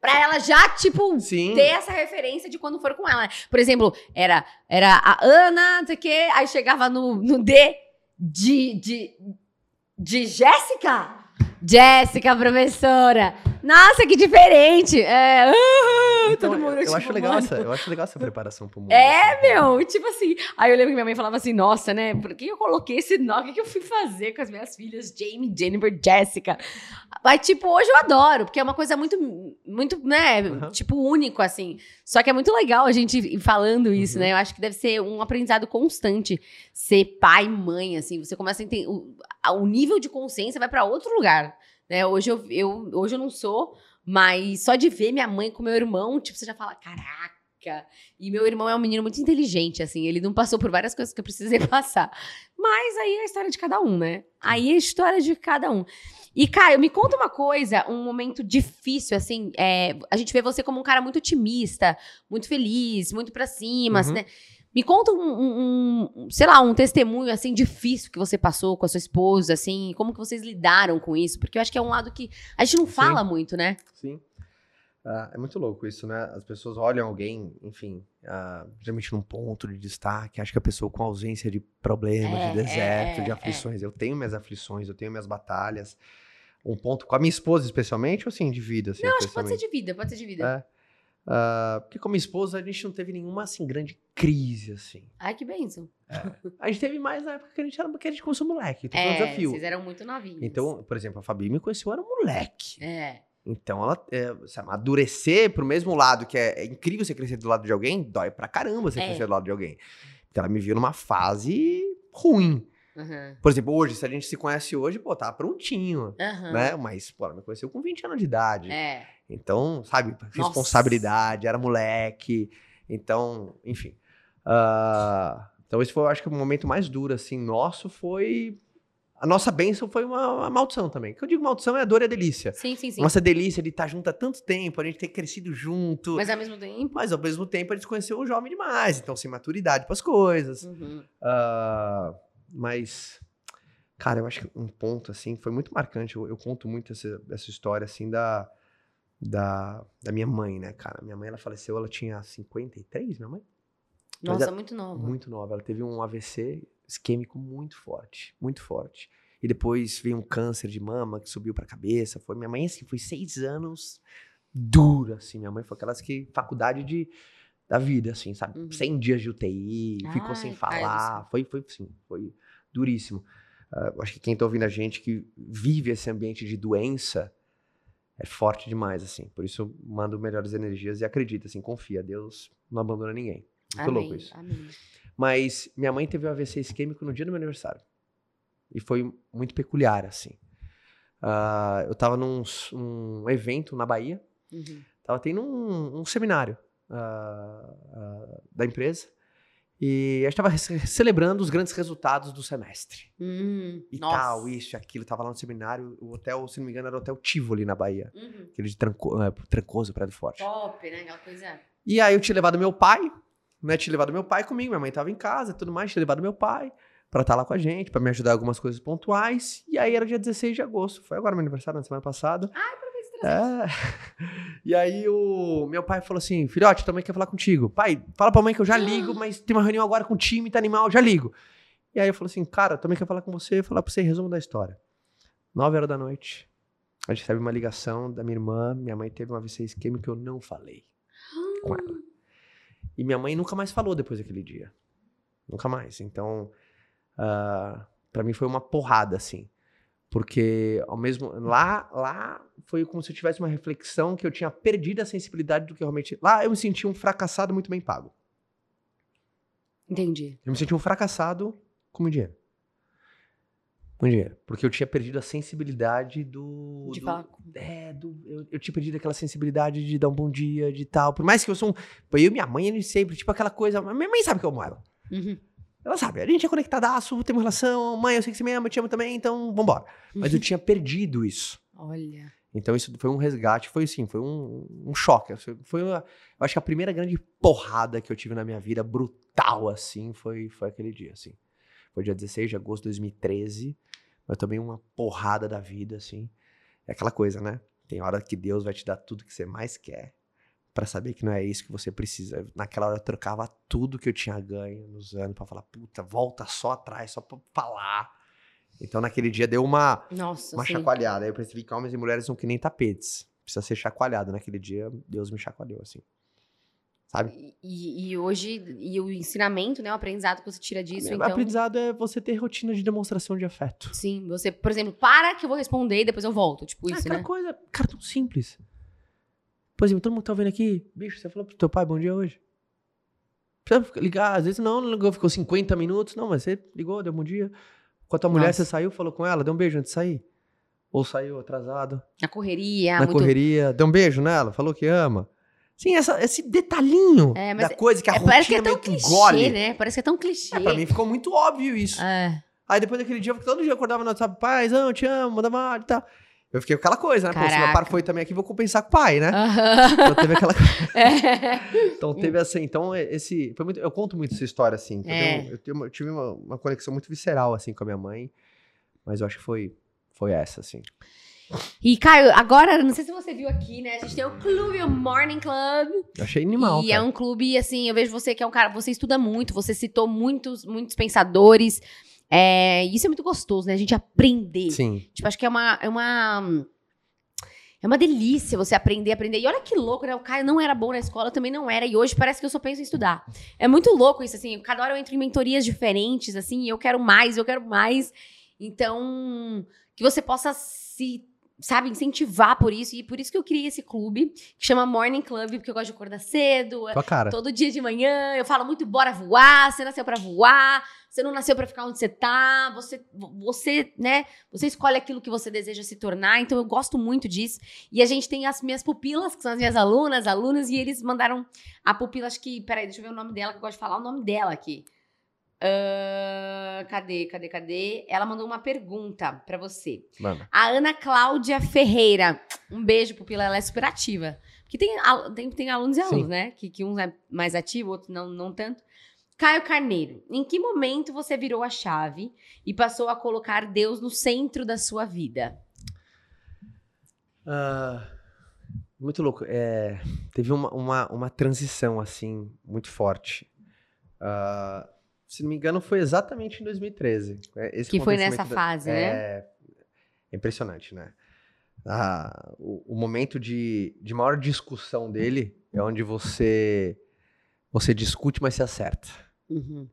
S2: pra ela já, tipo,
S1: Sim.
S2: ter essa referência de quando for com ela. Por exemplo, era, era a Ana, não sei o quê, aí chegava no, no D de, de, de Jéssica. Jéssica, professora. Nossa, que diferente. É, uhum,
S1: Então, eu, eu acho legal essa, eu acho legal essa preparação pro mundo.
S2: É,
S1: assim.
S2: meu, tipo assim. Aí eu lembro que minha mãe falava assim: nossa, né? Por que eu coloquei esse nome? O que que eu fui fazer com as minhas filhas, Jamie, Jennifer, Jessica? Mas, tipo, hoje eu adoro, porque é uma coisa muito, muito, né?
S1: Uhum.
S2: Tipo, único, assim. Só que é muito legal a gente ir falando isso,
S1: Uhum.
S2: né? Eu acho que deve ser um aprendizado constante ser pai, mãe, assim. Você começa a entender. O, o nível de consciência vai pra outro lugar. Né? Hoje, eu, eu, hoje eu não sou, mas só de ver minha mãe com meu irmão, tipo, você já fala: caraca. E meu irmão é um menino muito inteligente, assim. Ele não passou por várias coisas que eu precisei passar. Mas aí é a história de cada um, né? Aí é a história de cada um. E, Caio, me conta uma coisa, um momento difícil, assim. é, a gente vê você como um cara muito otimista, muito feliz, muito pra cima, assim,
S1: Uhum.
S2: né? Me conta um, um- um, sei lá, um testemunho, assim, difícil que você passou com a sua esposa, assim, como que vocês lidaram com isso? Porque eu acho que é um lado que a gente não fala muito, né?
S1: Sim. Ah, é muito louco isso, né? As pessoas olham alguém, enfim, ah, geralmente num ponto de destaque, acho que a pessoa com ausência de problemas,
S2: É,
S1: de deserto,
S2: é,
S1: de
S2: é.
S1: aflições. Eu tenho minhas aflições, eu tenho minhas batalhas. Um ponto com a minha esposa, especialmente, ou assim, de vida? Assim,
S2: Não, acho que pode ser de vida, pode ser de vida.
S1: É. Ah, porque com minha esposa a gente não teve nenhuma, assim, grande crise, assim.
S2: Ai, que bênção.
S1: A gente teve mais na época que a gente, era, que a gente começou moleque, então foi um
S2: É,
S1: desafio.
S2: vocês eram muito novinhos.
S1: Então, por exemplo, a Fabi me conheceu, eu era um moleque.
S2: É.
S1: Então, ela é, se amadurecer pro mesmo lado, que é, é incrível você crescer do lado de alguém, dói pra caramba você
S2: É.
S1: crescer do lado de alguém. Porque ela me viu numa fase ruim.
S2: Aham.
S1: Por exemplo, hoje, se a gente se conhece hoje, pô, tá prontinho,
S2: Aham.
S1: né? Mas, pô, ela me conheceu com 20 anos de idade.
S2: É.
S1: Então, sabe, responsabilidade, era moleque. Então, enfim. Ah, então, esse foi, eu acho que o momento mais duro, assim, nosso foi. A nossa bênção foi uma, uma maldição também. Que eu digo maldição é a dor e a delícia.
S2: Sim, sim, sim.
S1: Nossa delícia de estar junto há tanto tempo, a gente ter crescido junto. Mas,
S2: Mas ao mesmo tempo.
S1: ao mesmo tempo a gente conheceu um jovem demais, então sem maturidade para as coisas.
S2: Uhum.
S1: Ah, mas, cara, eu acho que um ponto assim foi muito marcante. Eu, eu conto muito essa, essa história assim da, da, da minha mãe, né, cara? Minha mãe ela faleceu, ela tinha 53, minha mãe? Mas
S2: Nossa,
S1: é-
S2: muito nova.
S1: Muito nova. Ela teve um AVC isquêmico muito forte, muito forte. E depois veio um câncer de mama que subiu pra cabeça. Foi minha mãe assim, foi seis anos dura, assim. Minha mãe foi aquelas que faculdade de da vida, assim, sabe?
S2: Uhum.
S1: 100 dias de UTI, ficou
S2: Ai,
S1: sem
S2: pai do
S1: falar. Foi, foi, sim, foi duríssimo. Eu acho que quem tá ouvindo a gente que vive esse ambiente de doença é forte demais, assim. Por isso eu mando melhores energias e acredita, assim, confia. Deus não abandona ninguém. Muito
S2: amém,
S1: louco isso.
S2: Amém.
S1: Mas minha mãe teve um AVC isquêmico no dia do meu aniversário. E foi muito peculiar, assim. Ah, eu tava num um evento na Bahia,
S2: Uhum.
S1: tava tendo um, um seminário ah, ah, da empresa. E a gente tava ce- celebrando os grandes resultados do semestre.
S2: Hum,
S1: E
S2: nossa.
S1: tal, isso, aquilo. Tava lá no seminário. O hotel, se não me engano, era o Hotel Tivoli, na Bahia.
S2: Uhum.
S1: Aquele de tranco, eh, Trancoso, Prédio Forte.
S2: Top, né? Aquela coisa.
S1: E aí eu tinha levado meu pai, né? Tinha levado meu pai comigo, minha mãe tava em casa e tudo mais, tinha levado meu pai pra estar lá com a gente, pra me ajudar em algumas coisas pontuais. E aí era dia 16 de agosto, foi agora meu aniversário, na semana passada.
S2: Ai,
S1: É. E aí o meu pai falou assim: "Filhote, também quer falar contigo. Pai, fala pra mãe que eu já ligo, mas tem uma reunião agora com o time, tá animal, já ligo." E aí eu falei assim: "Cara, também quer falar com você, falar pra você resumo da história." 9 horas da noite. A gente recebe uma ligação da minha irmã, minha mãe teve uma AVC isquêmica que eu não falei com ela. E minha mãe nunca mais falou depois daquele dia. Nunca mais. Então, ah, pra mim foi uma porrada, assim. Porque ao mesmo. Lá, lá foi como se eu tivesse uma reflexão que eu tinha perdido a sensibilidade do que eu realmente. Lá eu me senti um fracassado muito bem pago.
S2: Entendi.
S1: Eu me senti um fracassado com muito dinheiro. Com dinheiro. Porque eu tinha perdido a sensibilidade do.
S2: De
S1: do- É, do, eu, eu tinha perdido aquela sensibilidade de dar um bom dia, de tal. Por mais que eu sou um. Eu e minha mãe, sempre, tipo aquela coisa. Minha mãe sabe que eu amo ela.
S2: Uhum.
S1: Ela sabe, a gente é conectadaço, tem uma relação. Mãe, eu sei que você me ama, eu te amo também, então vambora. Mas eu tinha perdido isso.
S2: Olha.
S1: Então isso foi um resgate, foi assim, foi um, um choque. Foi, foi uma- eu acho que a primeira grande porrada que eu tive na minha vida, brutal assim, foi, foi aquele dia, assim. Foi dia 16 de agosto de 2013, mas também uma porrada da vida, assim. É aquela coisa, né? Tem hora que Deus vai te dar tudo que você mais quer, pra saber que não é isso que você precisa. Naquela hora eu trocava tudo que eu tinha ganho nos anos pra falar, puta, volta só atrás, só pra falar. Então naquele dia deu uma,
S2: Nossa,
S1: uma
S2: sim.
S1: chacoalhada. Aí eu percebi que homens e mulheres são que nem tapetes. Precisa ser chacoalhado. Naquele dia, Deus me chacoalhou, assim. Sabe?
S2: E, e hoje, e o ensinamento, né? O aprendizado que você tira disso,
S1: O
S2: então.
S1: aprendizado é você ter rotina de demonstração de afeto.
S2: Sim, você, por exemplo, para que eu vou responder e depois eu volto. Tipo
S1: É
S2: isso,
S1: aquela
S2: né?
S1: coisa, cara, tão simples. Por exemplo, todo mundo tá vendo aqui, bicho, você falou pro teu pai bom dia hoje? Precisa ligar, às vezes não, não ligou, ficou 50 minutos. Não, mas você ligou, deu bom dia. Com a tua mulher,
S2: Nossa.
S1: você saiu, falou com ela, deu um beijo antes de sair? Ou saiu atrasado?
S2: Na correria,
S1: na
S2: muito.
S1: correria, deu um beijo nela, falou que ama. Sim, essa- esse detalhinho
S2: É,
S1: da coisa que a
S2: É, parece que
S1: rotina
S2: é tão
S1: que
S2: clichê,
S1: engole.
S2: né? Parece que é tão clichê.
S1: É, pra mim ficou muito óbvio isso.
S2: É.
S1: Aí depois daquele dia, todo dia eu acordava no WhatsApp, pai, eu te amo, manda mal e tal. Eu fiquei com aquela coisa, né? Pô, se meu par foi também aqui, vou compensar com o pai, né?
S2: Aham.
S1: Então teve aquela
S2: É.
S1: Então teve assim, então esse. Foi muito, eu conto muito essa história, assim. Eu,
S2: É.
S1: tenho- eu tenho eu tive uma, uma conexão muito visceral, assim, com a minha mãe. Mas eu acho que foi, foi essa, assim.
S2: E, Caio, agora, não sei se você viu aqui, né? A gente tem o clube, o Morning Club.
S1: Eu achei animal.
S2: e é
S1: cara.
S2: um clube, assim, eu vejo você que é um cara, você estuda muito, você citou muitos, muitos pensadores. É, isso é muito gostoso, né? A gente aprender.
S1: Sim.
S2: Tipo, acho que é uma, é uma. É uma delícia você aprender, aprender. E olha que louco, né? O Caio não era bom na escola, eu também não era. E hoje parece que eu só penso em estudar. É muito louco isso, assim. Cada hora eu entro em mentorias diferentes, assim, e eu quero mais, eu quero mais. Então, que você possa se, sabe, incentivar por isso. E por isso que eu criei esse clube, que chama Morning Club, porque eu gosto de acordar cedo.
S1: Tua cara.
S2: Todo dia de manhã eu falo muito, bora voar, você nasceu pra voar, você não nasceu pra ficar onde você tá, você, você, né, você escolhe aquilo que você deseja se tornar, então eu gosto muito disso. E a gente tem as minhas pupilas, que são as minhas alunas, alunos, e eles mandaram a pupila, acho que, peraí, deixa eu ver o nome dela, que eu gosto de falar o nome dela aqui. Ah, cadê, cadê, cadê? Ela mandou uma pergunta pra você.
S1: Mano.
S2: A Ana Cláudia Ferreira. Um beijo, Pupila, ela é super ativa. Porque tem, tem, tem alunos e
S1: Sim.
S2: alunos, né? Que, que um é mais ativo, outro não, não tanto. Caio Carneiro, em que momento você virou a chave e passou a colocar Deus no centro da sua vida?
S1: Ah, muito louco. É, teve uma, uma, uma transição, assim, muito forte. Ah, se não me engano, foi exatamente em 2013. É, Esse
S2: Que foi nessa
S1: da-
S2: fase, né?
S1: É, é impressionante, né? Ah, o, o momento de, de maior discussão dele é onde você você discute, mas se acerta.
S2: Uhum.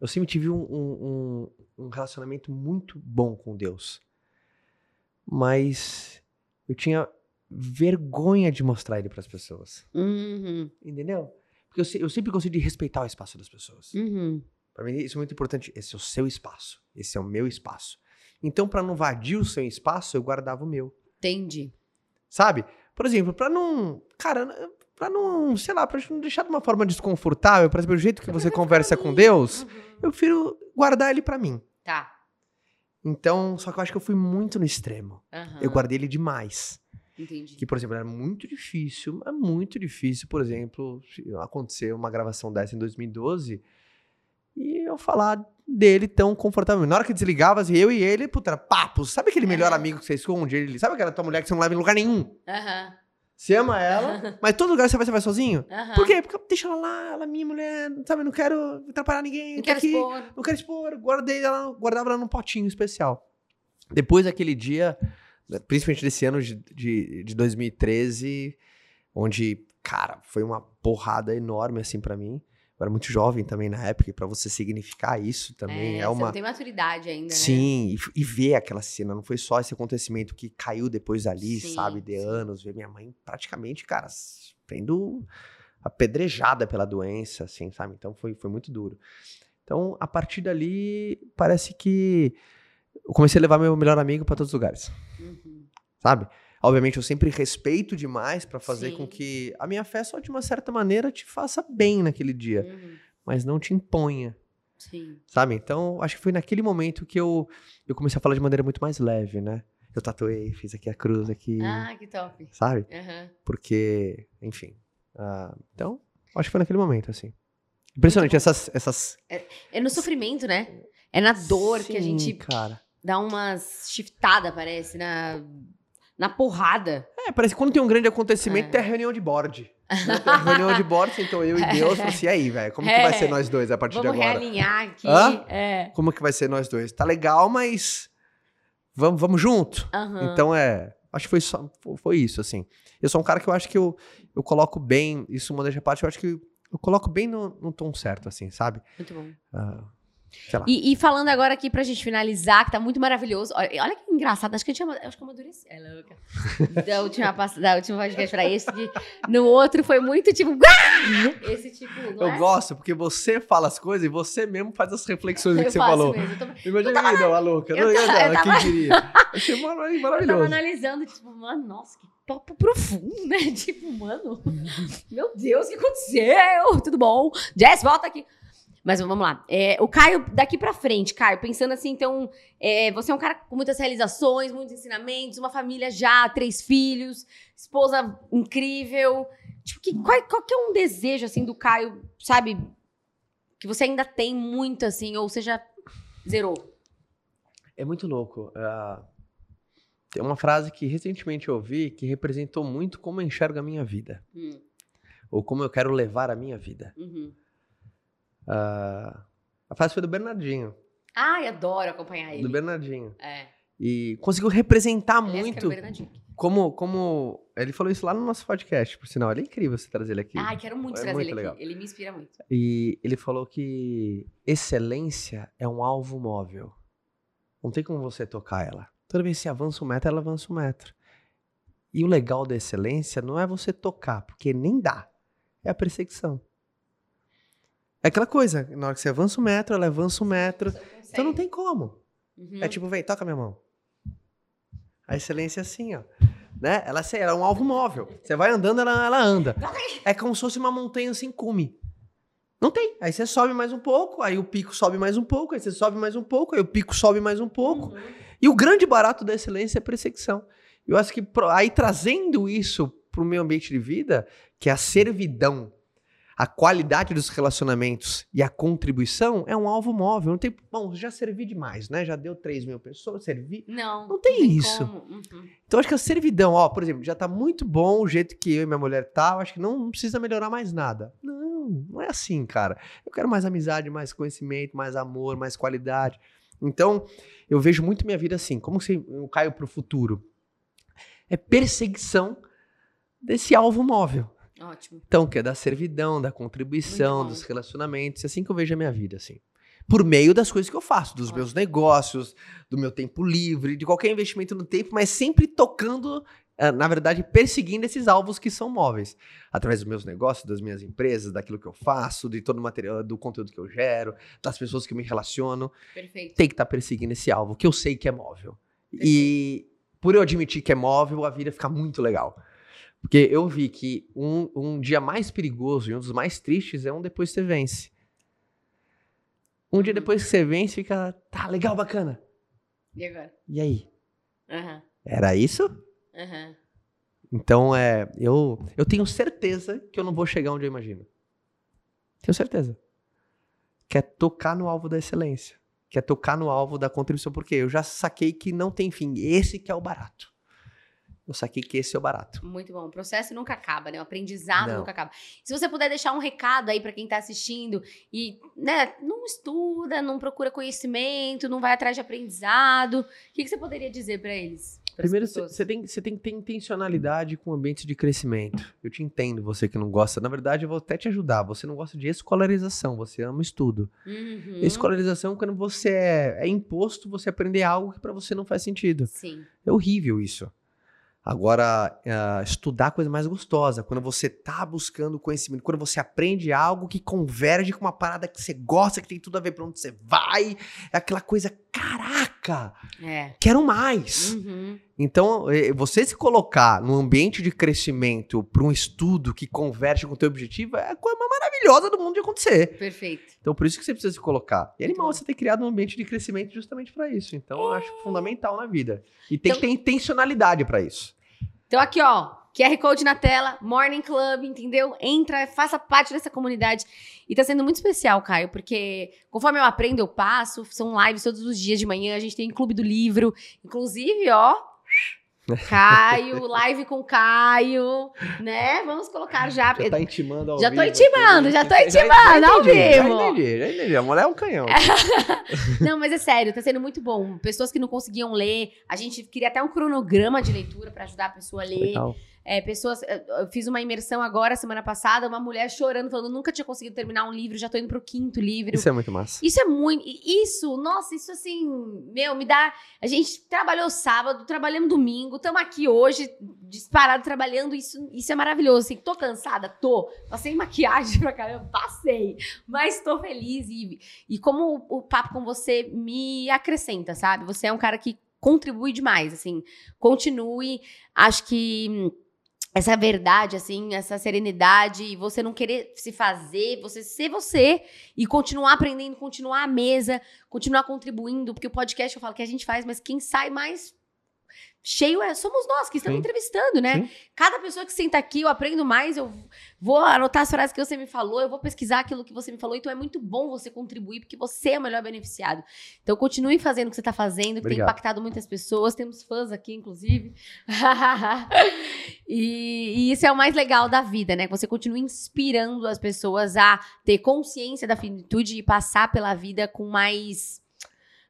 S1: Eu sempre tive um, um, um- relacionamento muito bom com Deus. Mas eu tinha vergonha de mostrar ele para as pessoas.
S2: Uhum.
S1: Entendeu? Porque eu, eu sempre gostei de respeitar o espaço das pessoas.
S2: Uhum.
S1: Para mim, isso é muito importante. Esse é o seu espaço. Esse é o meu espaço. Então, para não invadir o seu espaço, eu guardava o meu.
S2: Entendi.
S1: Sabe? Por exemplo, para não. Cara, para não. Sei lá, pra não deixar de uma forma desconfortável, exemplo, o jeito que você conversa com Deus,
S2: Uhum.
S1: eu prefiro guardar ele para mim.
S2: Tá.
S1: Então, só que eu acho que eu fui muito no extremo.
S2: Aham.
S1: Eu guardei ele demais.
S2: Entendi.
S1: Que, por exemplo, era muito difícil, é muito difícil, por exemplo, acontecer uma gravação dessa em 2012 e eu falar dele tão confortável. Na hora que desligava, assim, eu e ele, puta, era papo. Sabe aquele melhor
S2: É.
S1: amigo que você esconde? Ele, sabe aquela tua mulher que você não leva em lugar nenhum?
S2: Aham.
S1: Você ama ela, mas todo lugar você vai, você vai sozinho?
S2: Aham.
S1: Por quê? Porque deixa ela lá, ela é minha mulher, sabe? Não quero atrapalhar ninguém.
S2: Não quero
S1: aqui,
S2: expor.
S1: não quero expor. Guardei ela, guardava ela num potinho especial. Depois daquele dia, principalmente desse ano de, de, de 2013, onde, cara, foi uma porrada enorme assim pra mim. Eu era muito jovem também na época, e pra você significar isso também é,
S2: você
S1: uma.
S2: não tem maturidade ainda, né?
S1: Sim, e, e ver aquela cena, não foi só esse acontecimento que caiu depois ali,
S2: Sim,
S1: sabe, de
S2: sim.
S1: anos, ver minha mãe praticamente, cara, sendo apedrejada pela doença, assim, sabe? Então foi, foi muito duro. Então, a partir dali, parece que eu comecei a levar meu melhor amigo pra todos os lugares,
S2: Uhum.
S1: sabe? Obviamente, eu sempre respeito demais pra fazer
S2: Sim.
S1: com que a minha fé só de uma certa maneira te faça bem naquele dia,
S2: Uhum.
S1: mas não te imponha
S2: Sim.
S1: sabe? Então, acho que foi naquele momento que eu, eu comecei a falar de maneira muito mais leve, né? Eu tatuei, fiz aqui a cruz aqui,
S2: Ah, que top.
S1: sabe?
S2: Aham.
S1: Porque, enfim. ah, então, acho que foi naquele momento, assim. Impressionante, essas, essas...
S2: É no sofrimento, né? É na dor que a
S1: Sim,
S2: gente
S1: cara.
S2: dá umas shiftada, parece, na, na porrada.
S1: É, parece que quando tem um grande acontecimento,
S2: É.
S1: tem a reunião de board. né? Tem a reunião de board, então eu e Deus, falei assim, e aí, velho, como que vai
S2: É.
S1: ser nós dois a partir
S2: Vamos
S1: de agora?
S2: realinhar aqui.
S1: Hã?
S2: É.
S1: Como que vai ser nós dois? Tá legal, mas vamos, vamos junto?
S2: Aham.
S1: Então é. Acho que foi, só, fo- foi isso, assim. Eu sou um cara que eu acho que eu, eu coloco bem, isso modéstia à parte, eu acho que eu coloco bem no, no tom certo, assim, sabe?
S2: Muito bom.
S1: Lá.
S2: E, e falando agora aqui pra gente finalizar, que tá muito maravilhoso. Olha, olha que engraçado, acho que eu tinha. Acho que eu amadureci. É louca. Da última, da última podcast pra esse, que no outro foi muito tipo. Esse tipo.
S1: Eu
S2: é?
S1: gosto, porque você fala as coisas e você mesmo faz as reflexões do que
S2: Eu
S1: você falou.
S2: mesmo, eu tô-
S1: Imagina aí, não, a louca.
S2: eu
S1: Não
S2: tava- eu tava-
S1: quem diria? Achei mara-
S2: Eu tava
S1: maravilhoso.
S2: analisando, tipo, mano, nossa, que papo profundo, né? Tipo, mano, meu Deus, o que aconteceu? Tudo bom? Jess, volta aqui. Mas vamos lá. É, o Caio, daqui pra frente, Caio, pensando assim, então, é, você é um cara com muitas realizações, muitos ensinamentos, uma família já, três filhos, esposa incrível. Tipo, que, qual, qual que é um desejo, assim, do Caio, sabe? Que você ainda tem muito, assim, ou seja, zerou.
S1: É muito louco. ah, tem uma frase que recentemente eu ouvi que representou muito como eu enxergo a minha vida.
S2: Hum,
S1: Ou como eu quero levar a minha vida.
S2: uhum.
S1: Ah, a frase foi do Bernardinho.
S2: Ai, adoro acompanhar ele.
S1: Do Bernardinho.
S2: É.
S1: E conseguiu representar
S2: Aliás, quero
S1: muito como, como. Ele falou isso lá no nosso podcast, por sinal. Ele é incrível você trazer ele aqui.
S2: Ai, quero muito
S1: É
S2: trazer
S1: muito
S2: ele
S1: legal.
S2: aqui. Ele me inspira muito.
S1: E ele falou que excelência é um alvo móvel. Não tem como você tocar ela. Toda vez que você avança um metro, ela avança um metro. E o legal da excelência não é você tocar, porque nem dá. É a perseguição. É aquela coisa, na hora que você avança um metro, ela avança um metro. Então não tem como.
S2: Uhum.
S1: É tipo, vem, toca minha mão. A excelência é assim, ó. Né? Ela, é- ela é um alvo móvel. Você vai andando, ela, ela anda. É como se fosse uma montanha sem cume. Não tem. Aí você sobe mais um pouco, aí o pico sobe mais um pouco, aí você sobe mais um pouco, aí o pico sobe mais um pouco.
S2: Uhum.
S1: E o grande barato da excelência é a perseguição. Eu acho que aí trazendo isso para o meu ambiente de vida, que é a servidão, a qualidade dos relacionamentos e a contribuição, é um alvo móvel. Não tem, bom, já servi demais, né? Já deu 3 mil pessoas, servi.
S2: Não.
S1: Não tem isso.
S2: como. Uhum.
S1: Então acho que a servidão, ó, por exemplo, já tá muito bom o jeito que eu e minha mulher tá, eu acho que não, não precisa melhorar mais nada. Não, não é assim, cara. Eu quero mais amizade, mais conhecimento, mais amor, mais qualidade. Então, eu vejo muito minha vida assim, como se eu caio pro futuro. É perseguição desse alvo móvel.
S2: Ótimo.
S1: Então, que é da servidão, da contribuição, dos relacionamentos, é assim que eu vejo a minha vida, assim. Por meio das coisas que eu faço, dos
S2: Ótimo.
S1: meus negócios, do meu tempo livre, de qualquer investimento no tempo, mas sempre tocando, ah, na verdade, perseguindo esses alvos que são móveis. Através dos meus negócios, das minhas empresas, daquilo que eu faço, de todo o material, do conteúdo que eu gero, das pessoas que eu me relaciono.
S2: Perfeito.
S1: Tem que estar perseguindo esse alvo, que eu sei que é móvel. E por eu admitir que é móvel, a vida fica muito legal. Porque eu vi que um, um dia mais perigoso e um dos mais tristes é um depois que você vence. Um dia
S2: Uhum.
S1: depois que você vence, fica, tá, legal, bacana.
S2: E agora?
S1: E aí?
S2: Aham.
S1: Era isso?
S2: Aham.
S1: Então, é, eu, eu tenho certeza que eu não vou chegar onde eu imagino. Tenho certeza. Que é tocar no alvo da excelência. Que é tocar no alvo da contribuição. Porque eu já saquei que não tem fim. Esse que é o barato. Eu saquei que esse é o barato.
S2: Muito bom. O processo nunca acaba, né? O aprendizado
S1: Não.
S2: nunca acaba. Se você puder deixar um recado aí pra quem tá assistindo e, né, não estuda, não procura conhecimento, não vai atrás de aprendizado, o que, que você poderia dizer pra eles?
S1: Primeiro, você tem, tem que ter intencionalidade com ambientes de crescimento. Eu te entendo, você que não gosta. Na verdade, eu vou até te ajudar. Você não gosta de escolarização, você ama estudo.
S2: Uhum.
S1: Escolarização é quando você é, é imposto você aprender algo que pra você não faz sentido.
S2: Sim.
S1: É horrível isso. Agora, ah, estudar coisa mais gostosa, quando você tá buscando conhecimento, quando você aprende algo que converge com uma parada que você gosta, que tem tudo a ver pra onde você vai, é aquela coisa, caraca,
S2: É.
S1: quero mais.
S2: Uhum.
S1: Então, eh, você se colocar num ambiente de crescimento para um estudo que converge com o teu objetivo é a coisa mais maravilhosa do mundo de acontecer.
S2: Perfeito.
S1: Então, por isso que você precisa se colocar. E é animal você ter criado um ambiente de crescimento justamente para isso. Então, eu acho fundamental na vida. E tem
S2: Então-
S1: que ter intencionalidade para isso.
S2: Então aqui, ó, QR Code na tela, Morning Club, entendeu? Entra, faça parte dessa comunidade. E tá sendo muito especial, Caio, porque conforme eu aprendo, eu passo, são lives todos os dias de manhã, a gente tem Clube do Livro, inclusive, ó, Caio, live com Caio, né? Vamos colocar já.
S1: Já tá intimando ao
S2: Já tô
S1: vivo
S2: intimando,
S1: aqui.
S2: já tô
S1: Já-
S2: intimando
S1: já
S2: ao
S1: entendi, Já
S2: vivo.
S1: entendi, já entendi. A mulher é um canhão.
S2: Não, mas é sério, tá sendo muito bom. Pessoas que não conseguiam ler, a gente queria até um cronograma de leitura pra ajudar a pessoa a ler.
S1: Legal.
S2: É, pessoas. Eu fiz uma imersão agora, semana passada, uma mulher chorando, falando: nunca tinha conseguido terminar um livro, já tô indo pro quinto livro.
S1: Isso é muito massa.
S2: Isso é muito. Isso, nossa, isso assim, meu, me dá. A gente trabalhou sábado, trabalhamos domingo, estamos aqui hoje, disparado trabalhando. Isso, isso é maravilhoso. Assim, tô cansada? Tô. Passei maquiagem pra caramba, passei. Mas tô feliz. E, e como o, o papo com você me acrescenta, sabe? Você é um cara que contribui demais, assim. Continue. Acho que hum, essa verdade, assim, essa serenidade, e você não querer se fazer, você ser você e continuar aprendendo, continuar à mesa, continuar contribuindo, porque o podcast eu falo que a gente faz, mas quem sai mais cheio é somos nós que estamos
S1: Sim.
S2: entrevistando, né?
S1: Sim.
S2: Cada pessoa que senta aqui, eu aprendo mais, eu vou anotar as frases que você me falou, eu vou pesquisar aquilo que você me falou, então é muito bom você contribuir, porque você é o melhor beneficiado. Então continue fazendo o que você está fazendo, que tem
S1: Obrigado.
S2: impactado muitas pessoas, temos fãs aqui, inclusive. e, e isso é o mais legal da vida, né? Que você continue inspirando as pessoas a ter consciência da finitude e passar pela vida com mais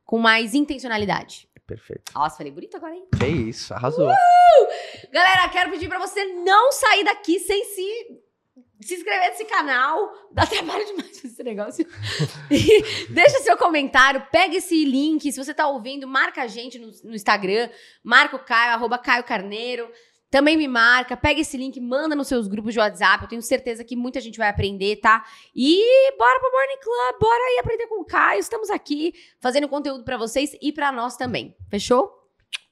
S2: com mais intencionalidade.
S1: Perfeito.
S2: Nossa, falei bonito agora, hein?
S1: Que isso, arrasou.
S2: Galera, quero pedir pra você não sair daqui sem se se inscrever nesse canal. Dá trabalho demais esse negócio. E deixa seu comentário, pega esse link. Se você tá ouvindo, marca a gente no, no Instagram. Marca o Caio, arroba Caio Carneiro. Também me marca, pega esse link, manda nos seus grupos de WhatsApp. Eu tenho certeza que muita gente vai aprender, tá? E bora pro Morning Club, bora aí aprender com o Caio. Estamos aqui fazendo conteúdo pra vocês e pra nós também. Fechou?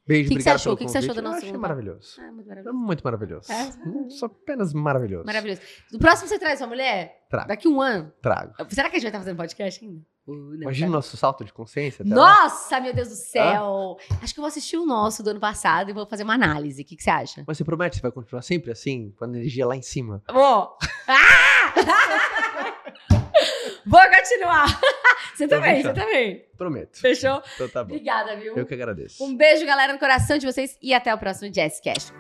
S1: Beijo,
S2: Que que
S1: obrigado pelo
S2: O que que você achou do nosso
S1: Eu achei maravilhoso.
S2: Ah, muito
S1: É
S2: maravilhoso.
S1: muito maravilhoso.
S2: É?
S1: Hum, Só apenas maravilhoso.
S2: Maravilhoso. No próximo você traz sua mulher?
S1: Trago.
S2: Daqui um ano.
S1: Trago.
S2: Será que a gente vai estar fazendo podcast ainda? Uh, não,
S1: Imagina o
S2: tá.
S1: nosso salto de consciência. lá.
S2: Nossa, meu Deus do céu! Acho que eu vou assistir o nosso do ano passado e vou fazer uma análise. O que, que você acha?
S1: Mas você promete que você vai continuar sempre assim, com a energia lá em cima?
S2: Vou! Ah! vou continuar! Você também,
S1: fechou.
S2: você também.
S1: Prometo.
S2: Fechou?
S1: Então tá bom.
S2: Obrigada, viu?
S1: Eu que agradeço.
S2: Um beijo, galera, no coração de vocês e até o próximo Jazzcast.